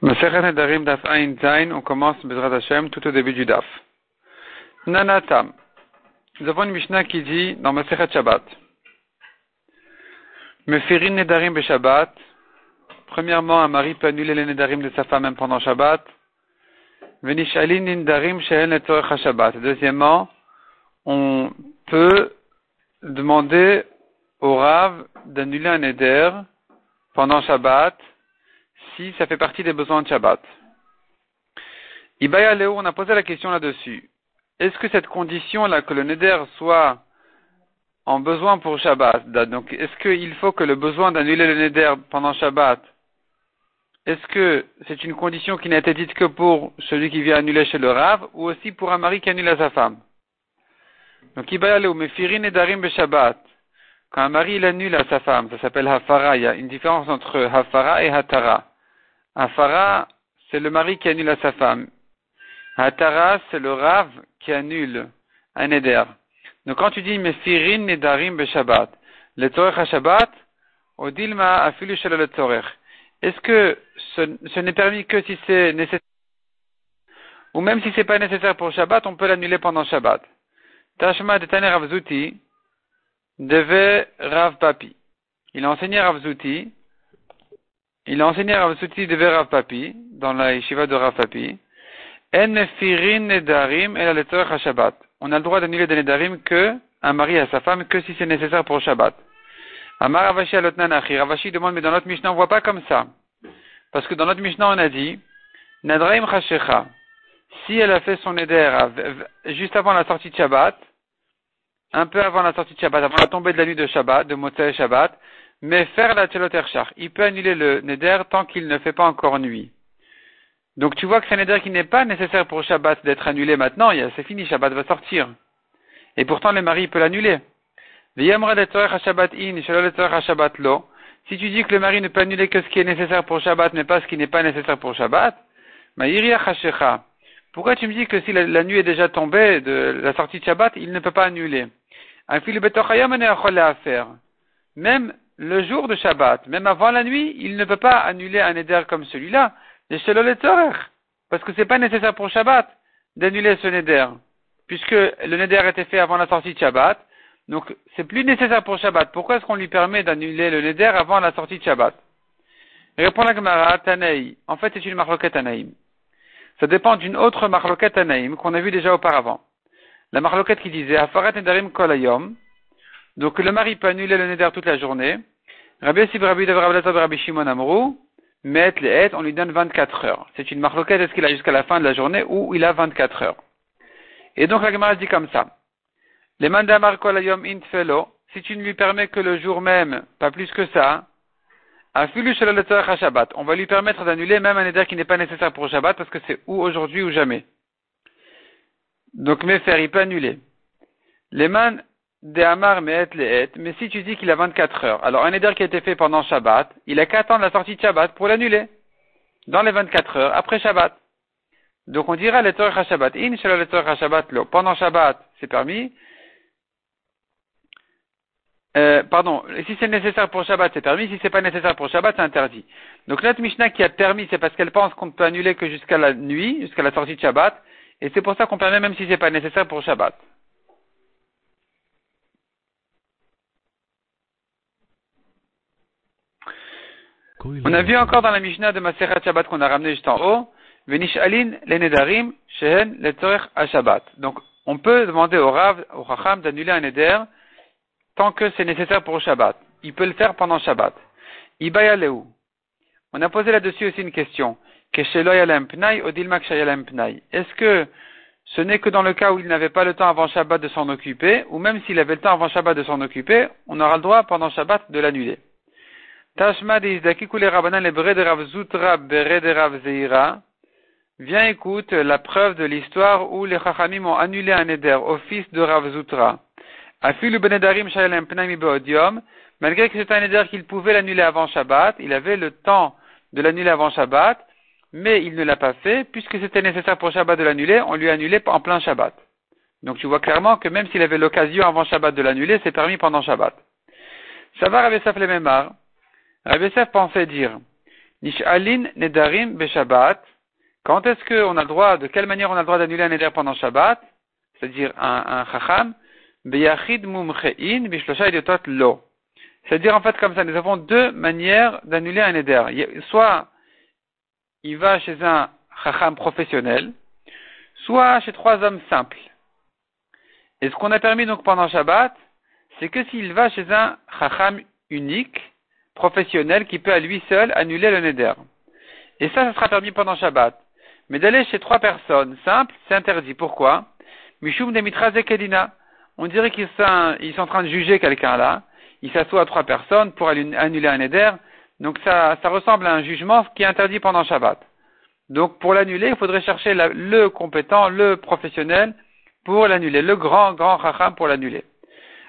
Daf on commence Bezrat Hashem tout au début du Daf. Nanatam. Nous avons une Mishnah qui dit dans Masechet Shabbat. Mefirin Nedarim Be Shabbat. Premièrement, un mari peut annuler les Nedarim de sa femme même pendant Shabbat. Venishalin Nedarim Shehen Letorech Shabbat. Deuxièmement, on peut demander au Rav d'annuler un Neder pendant Shabbat ça fait partie des besoins de Shabbat. Ibaya Léo, on a posé la question là-dessus. Est-ce que cette condition-là, que le Neder soit en besoin pour Shabbat, donc est-ce qu'il faut que le besoin d'annuler le Neder pendant Shabbat, est-ce que c'est une condition qui n'a été dite que pour celui qui vient annuler chez le Rav, ou aussi pour un mari qui annule à sa femme? Donc Ibaya Léo, Mefirin Nedarim Be Shabbat. Quand un mari il annule à sa femme, ça s'appelle Hafara. Il y a une différence entre Hafara et Hatara. Hafara, c'est le mari qui annule à sa femme. Hatara, c'est le Rav qui annule un Neder. Donc quand tu dis Mefirin Nedarim Beshabbat, le Torech Shabbat, Odilma Afilu le Torech. Est-ce que ce, n'est permis que si c'est nécessaire? Ou même si c'est pas nécessaire pour Shabbat, on peut l'annuler pendant Shabbat. Tashma de Taner Ravzuti devait Rav Papi. Il a enseigné Rav Zuti il a enseigné Rav Souti de Rav Papi, dans la yeshiva de Rav Papi. En mefirin nedarim et la Shabbat. On a le droit d'annuler des nedarim que un mari à sa femme que si c'est nécessaire pour Shabbat. Amar Ravashi alotnan achi. Ravashi demande, mais dans notre Mishnah, on voit pas comme ça. Parce que dans notre Mishnah, on a dit, Nadraim chashecha. Si elle a fait son neder juste avant la sortie de Shabbat, un peu avant la sortie de Shabbat, avant la tombée de la nuit de Shabbat, de Motzei Shabbat, mais faire la teloterchar, il peut annuler le neder tant qu'il ne fait pas encore nuit. Donc tu vois que c'est un neder qui n'est pas nécessaire pour Shabbat d'être annulé maintenant, c'est fini, Shabbat va sortir. Et pourtant le mari peut l'annuler. Si tu dis que le mari ne peut annuler que ce qui est nécessaire pour Shabbat, mais pas ce qui n'est pas nécessaire pour Shabbat, pourquoi tu me dis que si la, nuit est déjà tombée de la sortie de Shabbat, il ne peut pas annuler? Même le jour de Shabbat, même avant la nuit, il ne peut pas annuler un éder comme celui-là, parce que c'est pas nécessaire pour Shabbat d'annuler ce neder, puisque le neder était fait avant la sortie de Shabbat, donc c'est plus nécessaire pour Shabbat. Pourquoi est-ce qu'on lui permet d'annuler le neder avant la sortie de Shabbat? Répond la Gemara, Tanaï. En fait, c'est une marloquette Tanaïm. Ça dépend d'une autre marloquette Tanaïm qu'on a vu déjà auparavant. La marloquette qui disait, Afarat Nedarim Kolayom, donc le mari peut annuler le neder toute la journée. Rabbi Sib Rabbi Rabbi Shimon Amrou, met les et, on lui donne 24 heures. C'est une marloquette, est-ce qu'il a jusqu'à la fin de la journée ou il a 24 heures? Et donc la Gemara dit comme ça. Les mandamar kolayom intfelo, si tu ne lui permets que le jour même, pas plus que ça, Shabbat. On va lui permettre d'annuler même un neder qui n'est pas nécessaire pour Shabbat parce que c'est ou aujourd'hui ou jamais. Donc, faire, il peut annuler. Les man de Amar Me'et Le'et, mais si tu dis qu'il a 24 heures, alors un éder qui a été fait pendant Shabbat, il a qu'à attendre la sortie de Shabbat pour l'annuler. Dans les 24 heures, après Shabbat. Donc on dira le Torah Shabbat. In Shabbat lo. Pendant Shabbat, c'est permis. Euh, pardon, si c'est nécessaire pour Shabbat, c'est permis. Si c'est pas nécessaire pour Shabbat, c'est interdit. Donc notre Mishnah qui a permis, c'est parce qu'elle pense qu'on peut annuler que jusqu'à la nuit, jusqu'à la sortie de Shabbat. Et c'est pour ça qu'on permet même si c'est pas nécessaire pour Shabbat. On a vu encore dans la Mishnah de Maseret Shabbat qu'on a ramené juste en haut, Venishalin le Nedarim Shehen le Shabbat. Donc, on peut demander au Rav, au Chacham d'annuler un Neder tant que c'est nécessaire pour Shabbat. Il peut le faire pendant Shabbat. Ibaya Leu. On a posé là-dessus aussi une question. Est-ce que ce n'est que dans le cas où il n'avait pas le temps avant Shabbat de s'en occuper, ou même s'il avait le temps avant Shabbat de s'en occuper, on aura le droit pendant Shabbat de l'annuler? Tashma de. Viens écoute la preuve de l'histoire où les Chachamim ont annulé un éder au fils de Rav Zutra. Afilu benedarim shayalem pnaimi beodium. Malgré que c'était un éder qu'il pouvait l'annuler avant Shabbat, il avait le temps de l'annuler avant Shabbat, mais il ne l'a pas fait, puisque c'était nécessaire pour Shabbat de l'annuler, on lui a annulé en plein Shabbat. Donc tu vois clairement que même s'il avait l'occasion avant Shabbat de l'annuler, c'est permis pendant Shabbat. Ça va Rabbi Saf Rabbi pensait dire, Nish'alin nedarim beshabbat. Quand est-ce qu'on a le droit, de quelle manière on a le droit d'annuler un neder pendant Shabbat? C'est-à-dire un, un chacham. Beyachid mumchein bishlosha idiotot lo. C'est-à-dire en fait comme ça, nous avons deux manières d'annuler un neder. Soit il va chez un chacham professionnel, soit chez trois hommes simples. Et ce qu'on a permis donc pendant Shabbat, c'est que s'il va chez un chacham unique, professionnel, qui peut à lui seul annuler le neder. Et ça, ça sera permis pendant Shabbat. Mais d'aller chez trois personnes simples, c'est interdit. Pourquoi? Mishum de Kedina. On dirait qu'ils sont, ils sont en train de juger quelqu'un là. Ils s'assoient à trois personnes pour annuler un neder. Donc ça, ça ressemble à un jugement qui est interdit pendant Shabbat. Donc pour l'annuler, il faudrait chercher le compétent, le professionnel pour l'annuler, le grand, grand chacham pour l'annuler.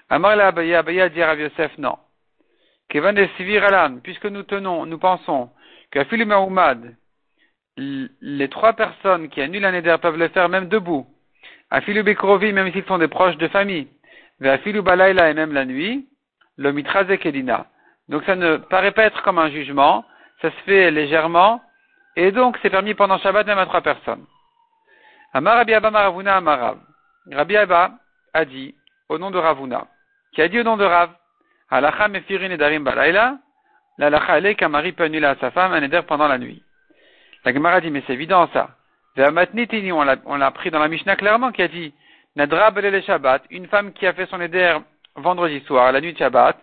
Amar la Abaya, Abaya dit Rav Yosef, non. Kevan de puisque nous tenons, nous pensons qu'à Mahoumad, les trois personnes qui annulent un éder peuvent le faire même debout. À Bekrovi, même s'ils sont des proches de famille. Vers Filu Balaila et même la nuit, le Kedina. Donc ça ne paraît pas être comme un jugement, ça se fait légèrement, et donc c'est permis pendant Shabbat même à trois personnes. Amar Rabbi Abba Maravuna Amarav. Rabbi Abba a dit, au nom de Ravuna, qui a dit au nom de Rav, Halacha mefirin edarim balayla, l'alacha elle qu'un mari peut annuler à sa femme un éder pendant la nuit. La Gemara dit, mais c'est évident ça. On l'a, on l'a pris dans la Mishnah clairement qui a dit, Nadra le Shabbat, une femme qui a fait son éder vendredi soir, la nuit de Shabbat,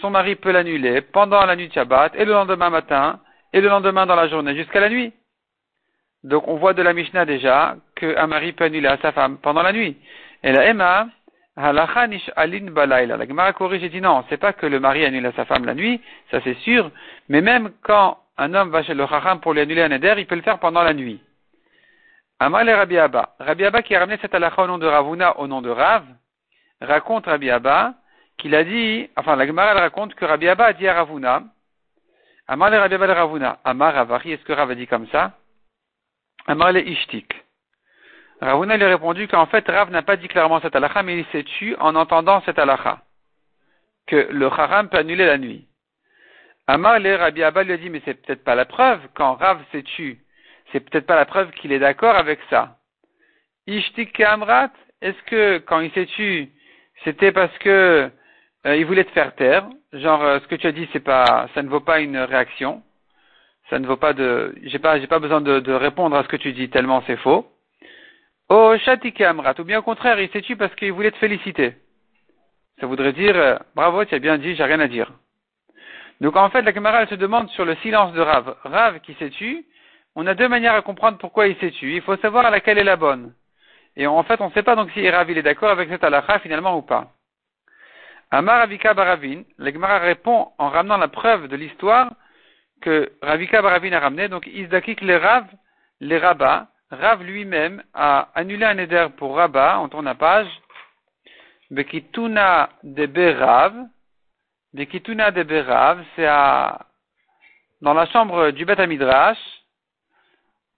son mari peut l'annuler pendant la nuit de Shabbat et le lendemain matin et le lendemain dans la journée jusqu'à la nuit. Donc on voit de la Mishnah déjà qu'un mari peut annuler à sa femme pendant la nuit. Et la Emma. La Gemara corrige et dit non, c'est pas que le mari annule à sa femme la nuit, ça c'est sûr, mais même quand un homme va chez le Chacham pour lui annuler un éder, il peut le faire pendant la nuit. Amal et Rabbi Abba. Rabbi Abba qui a ramené cette halakha au nom de Ravuna au nom de Rav, raconte Rabbi Abba qu'il a dit, enfin la Gemara raconte que Rabbi Abba a dit à Ravuna, Amal et Rabbi Abba Ravuna, Amar Avari, est-ce que Rav a dit comme ça? Amar le Ishtik. Ravuna lui a répondu qu'en fait, Rav n'a pas dit clairement cette halakha, mais il s'est tué en entendant cette halakha. Que le haram peut annuler la nuit. Amar le Rabbi Abba lui a dit, mais c'est peut-être pas la preuve, quand Rav s'est tué, c'est peut-être pas la preuve qu'il est d'accord avec ça. Ishtik Kamrat, est-ce que quand il s'est tué, c'était parce que euh, il voulait te faire taire, genre euh, ce que tu as dit, c'est pas, ça ne vaut pas une réaction, ça ne vaut pas de, j'ai pas, j'ai pas besoin de, répondre à ce que tu dis tellement c'est faux. Oh, Amrat, ou bien au contraire, il s'est tué parce qu'il voulait te féliciter. Ça voudrait dire, euh, bravo, tu as bien dit, j'ai rien à dire. Donc en fait, la camarade se demande sur le silence de Rav. Rav qui s'est tué, on a deux manières à comprendre pourquoi il s'est tué. Il faut savoir laquelle est la bonne. Et en fait, on ne sait pas donc si Rav il est d'accord avec cette halakha finalement ou pas. Amar Ravika Baravin, la Gemara répond en ramenant la preuve de l'histoire que Ravika Baravin a ramené. Donc, Isdakik les Rav, les Rabbas, Rav lui-même a annulé un éder pour Rabat, on tourne la page. Bekituna de Berav. Bekituna de Berav, c'est dans la chambre du Beth Midrash.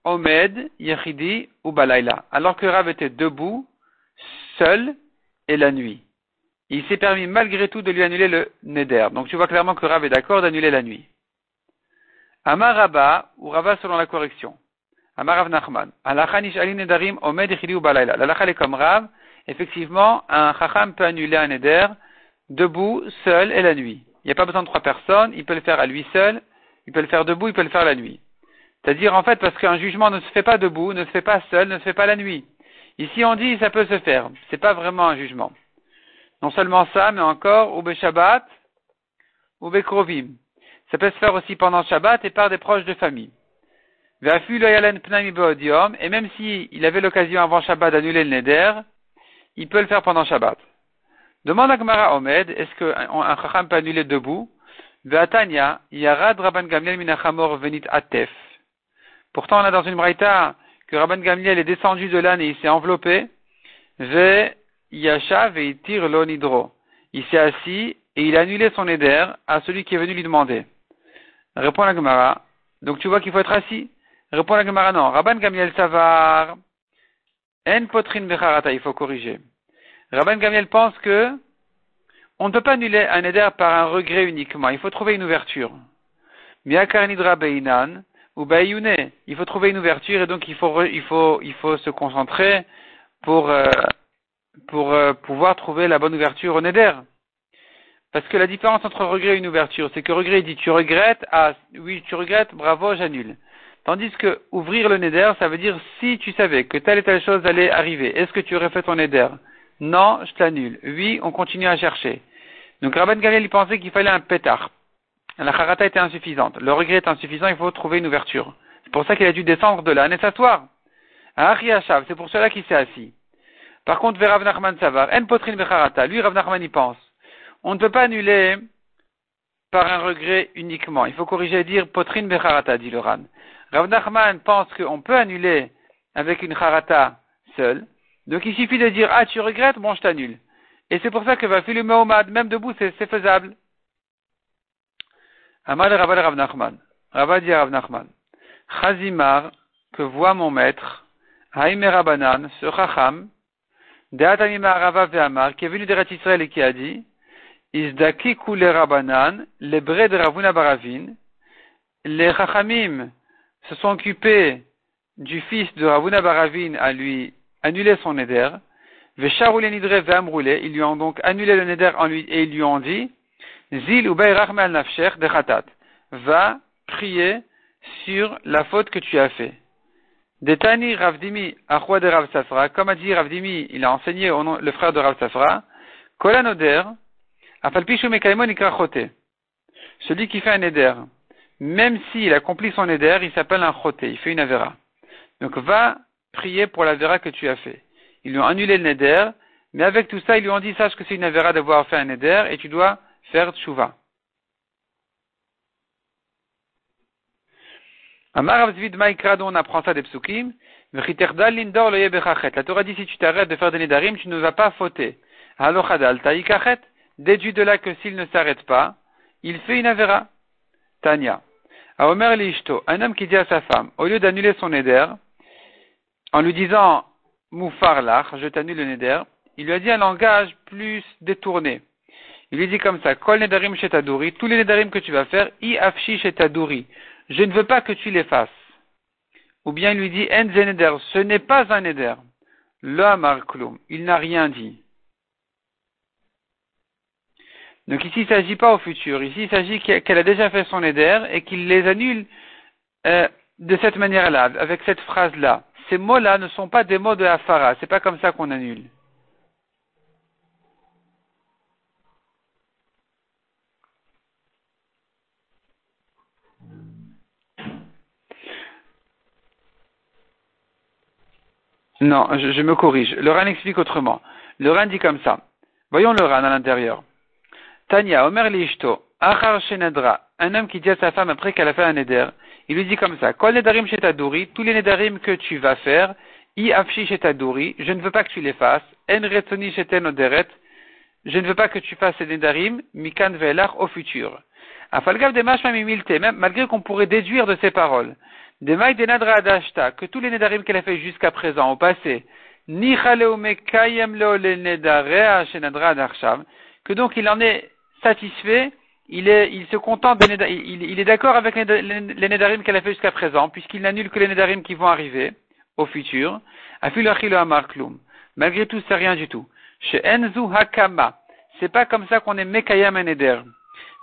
Omed, Yechidi ou Balayla. Alors que Rav était debout, seul, et la nuit. Il s'est permis malgré tout de lui annuler le Neder. Donc tu vois clairement que Rav est d'accord d'annuler la nuit. Amar Rabba, ou Rava selon la correction. Amarav Nachman. nedarim omed ou balayla. La est comme Rav. Effectivement, un chacham peut annuler un neder debout, seul et la nuit. Il n'y a pas besoin de trois personnes. Il peut le faire à lui seul. Il peut le faire debout. Il peut le faire la nuit. C'est-à-dire, en fait, parce qu'un jugement ne se fait pas debout, ne se fait pas seul, ne se fait pas la nuit. Ici, on dit, ça peut se faire. C'est pas vraiment un jugement. Non seulement ça, mais encore, ou Shabbat, ou Krovim. Ça peut se faire aussi pendant Shabbat et par des proches de famille. Et même s'il il avait l'occasion avant Shabbat d'annuler le Neder, il peut le faire pendant Shabbat. Demande à Gemara Omed, est-ce qu'un Chacham peut annuler debout? Rabban venit atef. Pourtant, on a dans une braïta que Rabban Gamliel est descendu de l'âne et il s'est enveloppé. Il s'est assis et il a annulé son éder à celui qui est venu lui demander. Répond la Gemara. Donc tu vois qu'il faut être assis. Répond la Gemara, non. Rabban Gamiel Savar, En Potrin Becharata, il faut corriger. Rabban Gamiel pense que on ne peut pas annuler un éder par un regret uniquement. Il faut trouver une ouverture. Miakarnidra Beinan, ou Bayune. Il faut trouver une ouverture et donc il faut, il faut, il faut se concentrer pour, euh, pour euh, pouvoir trouver la bonne ouverture au Neder. Parce que la différence entre regret et une ouverture, c'est que regret dit tu regrettes, ah oui tu regrettes, bravo, j'annule. Tandis que ouvrir le Neder, ça veut dire si tu savais que telle et telle chose allait arriver, est-ce que tu aurais fait ton Neder? Non, je t'annule. Oui, on continue à chercher. Donc Rabban Galiel il pensait qu'il fallait un pétard. La charata était insuffisante. Le regret est insuffisant, il faut trouver une ouverture. C'est pour ça qu'il a dû descendre de là et s'asseoir. C'est pour cela qu'il s'est assis. Par contre, vers Rav Nachman Savar, en potrin becharata, lui Rav Nachman y pense. On ne peut pas annuler par un regret uniquement. Il faut corriger et dire potrin becharata, dit le Ran. Rav Nachman pense qu'on peut annuler avec une charata seule. Donc il suffit de dire, ah tu regrettes, bon je t'annule. Et c'est pour ça que va le Mahomad, même debout, c'est faisable. Amad Rabal Rav Nachman. Rabba dit Rav Nachman. Chazimar, que voit mon maître, Haïme Rabanan, ce Chacham, Deatanima Rava Ve'amar, qui est venu de Israël et qui a dit, Izdaki Kule Rabanan, les brés de Ravuna Baravin, les Chachamim se sont occupés du fils de Ravuna Baravin à lui annuler son éder, Vesharoule Nidre Ve'amroule, ils lui ont donc annulé le neder en lui, et ils lui ont dit, Zil ou al nafsher de khatat. Va prier sur la faute que tu as fait. Detani Ravdimi Achwa de Rav Safra, comme a dit Ravdimi, il a enseigné au nom, le frère de Rav Safra, Kolanoder, Afalpishu Mekaimon Chote. Celui qui fait un éder, même s'il accomplit son éder, il s'appelle un chote, il fait une avera. Donc va prier pour la vera que tu as fait. Ils lui ont annulé le neder, mais avec tout ça, ils lui ont dit, sache que c'est une avera d'avoir fait un neder, et tu dois faire tshuva. On apprend ça des psukim. La Torah dit si tu t'arrêtes de faire des nedarim, tu ne vas pas fauter. Halochadal. Déduit de là que s'il ne s'arrête pas, il fait une avera. Tanya. Aomer Lishto, un homme qui dit à sa femme, au lieu d'annuler son neder, en lui disant Moufar lach, je t'annule le neder, il lui a dit un langage plus détourné. Il lui dit comme ça, Kol nedarim shetadouri, tous les nedarim que tu vas faire, i afshi shetadouri. Je ne veux pas que tu les fasses. Ou bien il lui dit, en ce n'est pas un neder. Amar il n'a rien dit. Donc ici, il ne s'agit pas au futur. Ici, il s'agit qu'elle a déjà fait son neder et qu'il les annule euh, de cette manière-là, avec cette phrase-là. Ces mots-là ne sont pas des mots de Afara. C'est pas comme ça qu'on annule. Non, je, me corrige. Le Ran explique autrement. Le Ran dit comme ça. Voyons le Ran à l'intérieur. Tanya, Omer Lishto, Achar Shenadra, un homme qui dit à sa femme après qu'elle a fait un neder, il lui dit comme ça, Kol Nedarim Shetadouri, tous les Nedarim que tu vas faire, I Afshi Shetadouri, je ne veux pas que tu les fasses, En je ne veux pas que tu fasses ces Nedarim, Mikan Velach au futur. Afalgav Demashma Mimilte, même malgré qu'on pourrait déduire de ces paroles, que tous les nedarim qu'elle a fait jusqu'à présent, au passé, que donc il en est satisfait, il, est, il se contente il, est d'accord avec les, nedarim qu'elle a fait jusqu'à présent, puisqu'il n'annule que les nedarim qui vont arriver au futur. Malgré tout, c'est rien du tout. Chez Enzu Hakama, c'est pas comme ça qu'on est Mekayam neder.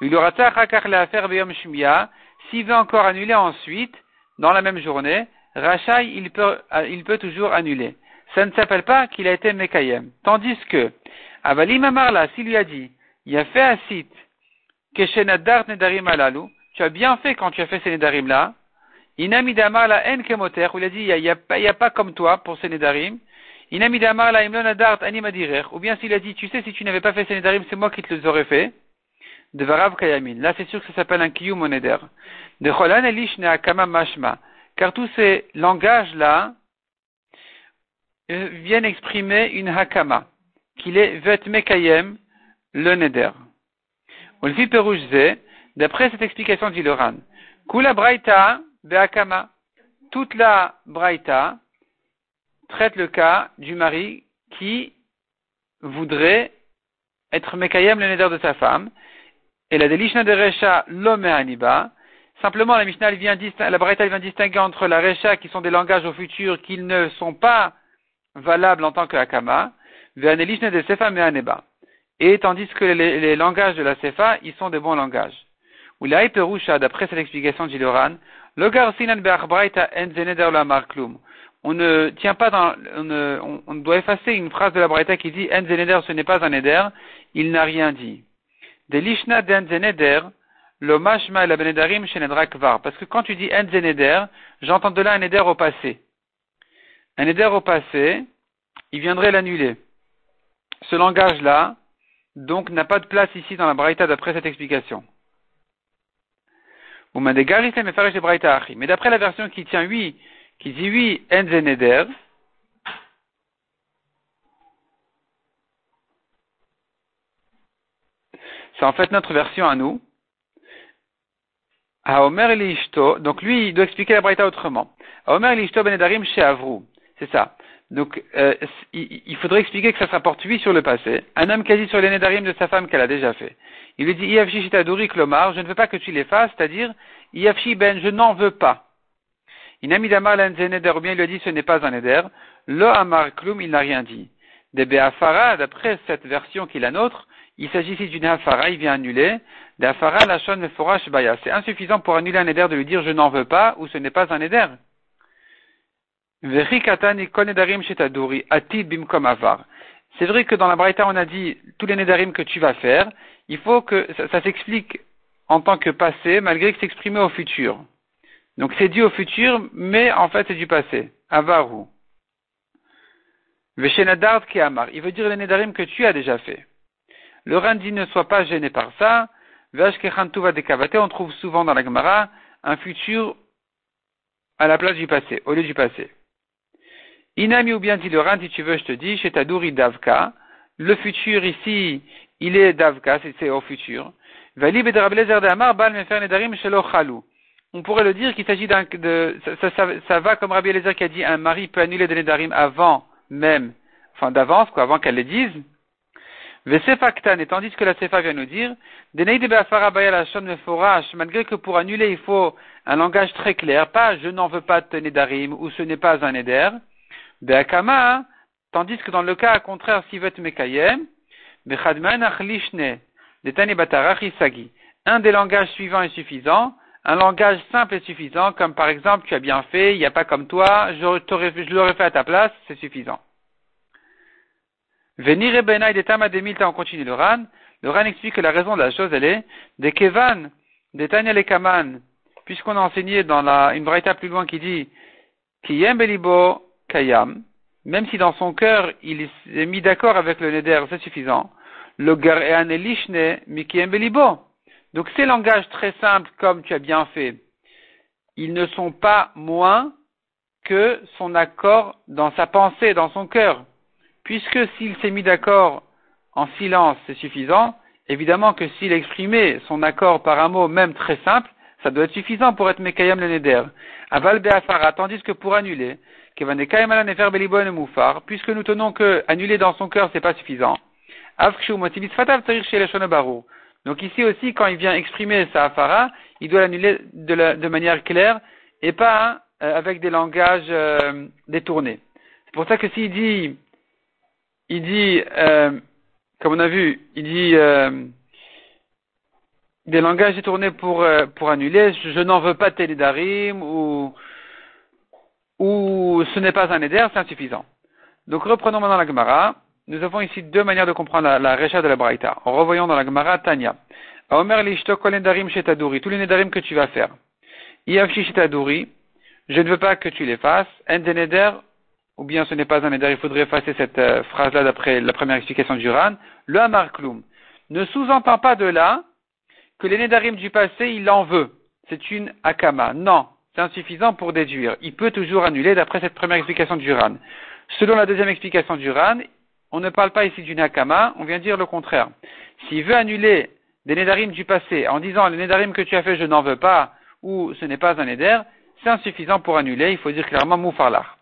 Il s'il veut encore annuler ensuite, dans la même journée, Rachai, il peut, il peut toujours annuler. Ça ne s'appelle pas qu'il a été Mekayem. Tandis que, Avalim Amarla, s'il lui a dit, il a fait un site, Keshenadar Nedarim Alalu, tu as bien fait quand tu as fait ces Nedarim là, Inamidamar la en où il a dit, il n'y a, a, a, pas comme toi pour ces Nedarim, Inamidamar la imlonadart animadirer, ou bien s'il a dit, tu sais, si tu n'avais pas fait ces Nedarim, c'est moi qui te les aurais fait, de Varav Kayamin. Là, c'est sûr que ça s'appelle un Kiyum Moneder. De Cholan Elish Akama Mashma. Car tous ces langages-là euh, viennent exprimer une Hakama, qu'il est Vet Mekayem, le Neder. Ulfi Perouchze, d'après cette explication d'Iloran, Kula Braita Be'akama. Toute la Braita traite le cas du mari qui voudrait être Mekayem, le Neder de sa femme, et la Delishna de Recha l'homme aniba, Simplement, la Mishnah, vient la Braïta, vient distinguer entre la Recha, qui sont des langages au futur, qui ne sont pas valables en tant que Akama, de Sefa Aneba. Et tandis que les, langages de la Sefa, ils sont des bons langages. Ou la d'après cette explication de Braïta En On ne tient pas dans, on, on, doit effacer une phrase de la Braïta qui dit En ce n'est pas un Eder, il n'a rien dit. De Lishna Den Zeneder, L'omashma la benedarim. Parce que quand tu dis en zeneder, j'entends de là un éder au passé. Un éder au passé, il viendrait l'annuler. Ce langage-là, donc, n'a pas de place ici dans la braïta d'après cette explication. Mais d'après la version qui tient oui, qui dit oui, en zeneder, c'est en fait notre version à nous. Omer donc lui, il doit expliquer la braïta autrement. Omer Elishto benedarim chez Avrou. C'est ça. Donc, euh, il, faudrait expliquer que ça se rapporte lui sur le passé. Un homme quasi sur les de sa femme qu'elle a déjà fait. Il lui dit, Iafshi shitaduri klomar, je ne veux pas que tu les fasses, c'est-à-dire, Iafshi ben, je n'en veux pas. Inami damar neder, ou bien il lui a dit, ce n'est pas un neder. Lo amar klum, il n'a rien dit. Des be'afara, d'après cette version qui est la nôtre, il s'agit ici d'une afara, il vient annuler. D'afara lachon meforash baya. C'est insuffisant pour annuler un éder de lui dire je n'en veux pas ou ce n'est pas un éder. C'est vrai que dans la Braïta, on a dit tous les nedarim que tu vas faire. Il faut que ça, s'explique en tant que passé, malgré que c'est exprimé au futur. Donc c'est dit au futur, mais en fait c'est du passé. Avaru. Veshenadard ki amar. Il veut dire les nedarim que tu as déjà fait. Le Randi ne soit pas gêné par ça. On trouve souvent dans la Gemara un futur à la place du passé, au lieu du passé. Inami ou bien dit le Randi, si tu veux, je te dis, chez Tadouri Davka. Le futur ici, il est Davka, c'est au futur. On pourrait le dire qu'il s'agit d'un, de, ça, ça, ça, va comme Rabbi Eliezer qui a dit un mari peut annuler des Nedarim avant même, enfin d'avance, quoi, avant qu'elle les dise. Vesefaktan, et tandis que la Sefa vient nous dire, malgré que pour annuler il faut un langage très clair, pas je n'en veux pas de Nedarim ou ce n'est pas un Eder, Beakama, tandis que dans le cas contraire, si Mekayem, un des langages suivants est suffisant, un langage simple est suffisant, comme par exemple tu as bien fait, il n'y a pas comme toi, je, l'aurais fait à ta place, c'est suffisant. Venir et des Tamademilta, on continue le Ran. Le Ran explique que la raison de la chose, elle est des Kevan, des Tanya Lekaman, puisqu'on a enseigné dans la, une braïta plus loin qui dit Kiyem Belibo Kayam, même si dans son cœur il est mis d'accord avec le Neder, c'est suffisant. Le Garean Elishne Mikiyem Belibo. Donc ces langages très simples, comme tu as bien fait, ils ne sont pas moins que son accord dans sa pensée, dans son cœur puisque s'il s'est mis d'accord en silence, c'est suffisant, évidemment que s'il exprimait son accord par un mot, même très simple, ça doit être suffisant pour être Mekayam le Neder. Aval Be'afara, tandis que pour annuler, puisque nous tenons que annuler dans son cœur, c'est pas suffisant. Donc ici aussi, quand il vient exprimer sa afara, il doit l'annuler de, manière claire et pas euh, avec des langages euh, détournés. C'est pour ça que s'il dit il dit, euh, comme on a vu, il dit des langages détournés pour, pour annuler, je, n'en veux pas télédarim ou, ou ce n'est pas un éder, c'est insuffisant. Donc reprenons maintenant la Gemara. Nous avons ici deux manières de comprendre la, la de la Braïta. En revoyant dans la Gemara, Tanya. Omer lishto kol chez tous les nedarim que tu vas faire. Iavshi chez je ne veux pas que tu les fasses. En ou bien ce n'est pas un éder, il faudrait effacer cette euh, phrase-là d'après la première explication du Ran, le Hamarkloum ne sous-entend pas de là que les Nédarim du passé, il en veut. C'est une Akama. Non, c'est insuffisant pour déduire. Il peut toujours annuler d'après cette première explication du Ran. Selon la deuxième explication du Ran, on ne parle pas ici d'une Akama, on vient dire le contraire. S'il veut annuler des Nédarim du passé en disant les Nédarim que tu as fait, je n'en veux pas, ou ce n'est pas un Néder, c'est insuffisant pour annuler, il faut dire clairement Moufarlar.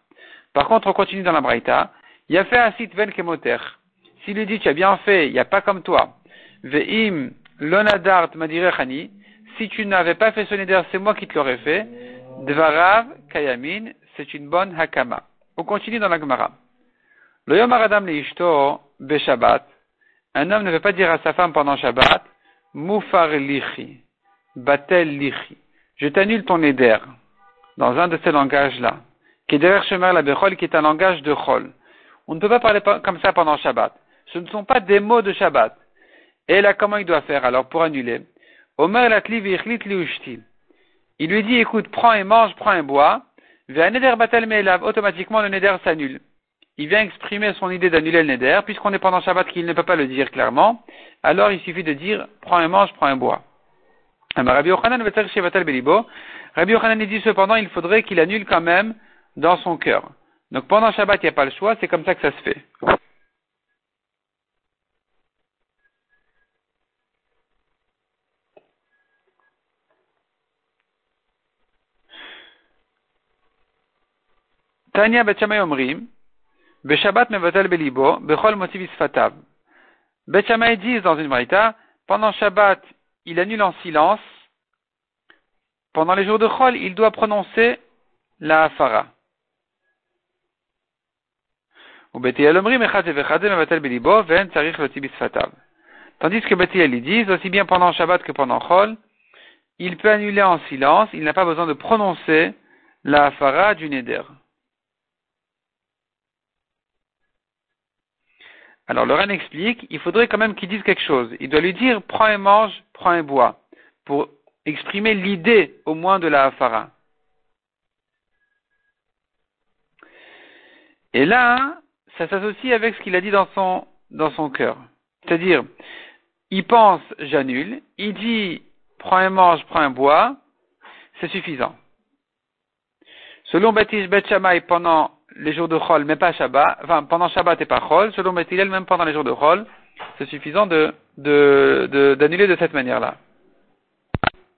Par contre, on continue dans la Braïta. Il a fait un site ven kemoter. S'il lui dit, tu as bien fait, il n'y a pas comme toi. Ve'im lonadart madirechani. si tu n'avais pas fait ce neder, c'est moi qui te l'aurais fait. Dvarav kayamin, c'est une bonne hakama. On continue dans la Gemara. Le yom aradam be Shabbat. Un homme ne veut pas dire à sa femme pendant Shabbat, mufar lichi, batel lichi. Je t'annule ton neder. Dans un de ces langages-là. Qui est derrière la qui est un langage de Chol. On ne peut pas parler comme ça pendant Shabbat. Ce ne sont pas des mots de Shabbat. Et là, comment il doit faire alors pour annuler? Omer Il lui dit, écoute, prends et mange, prends et bois. neder batel. Automatiquement, le neder s'annule. Il vient exprimer son idée d'annuler le neder, puisqu'on est pendant Shabbat qu'il ne peut pas le dire clairement. Alors, il suffit de dire, prends et mange, prends et bois. Rabbi Yochanan Rabbi Yochanan dit cependant, il faudrait qu'il annule quand même dans son cœur. Donc pendant Shabbat, il n'y a pas le choix, c'est comme ça que ça se fait. Betchamay dit dans une marita, pendant Shabbat, il annule en silence. Pendant les jours de Chol, il doit prononcer la Hafara. Tandis que Betiel dit, aussi bien pendant Shabbat que pendant Chol, il peut annuler en silence, il n'a pas besoin de prononcer la Hafara du Neder. Alors le explique, il faudrait quand même qu'il dise quelque chose. Il doit lui dire, prends et mange, prends et bois, pour exprimer l'idée au moins de la Hafara. Et là, ça s'associe avec ce qu'il a dit dans son, dans cœur. C'est-à-dire, il pense, j'annule, il dit, prends un mange, prends un bois, c'est suffisant. Selon Baptiste Bet pendant les jours de Chol, mais pas Shabbat, enfin, pendant Shabbat et pas Chol, selon Bethilel, même pendant les jours de Chol, c'est suffisant de, d'annuler de, de cette manière-là.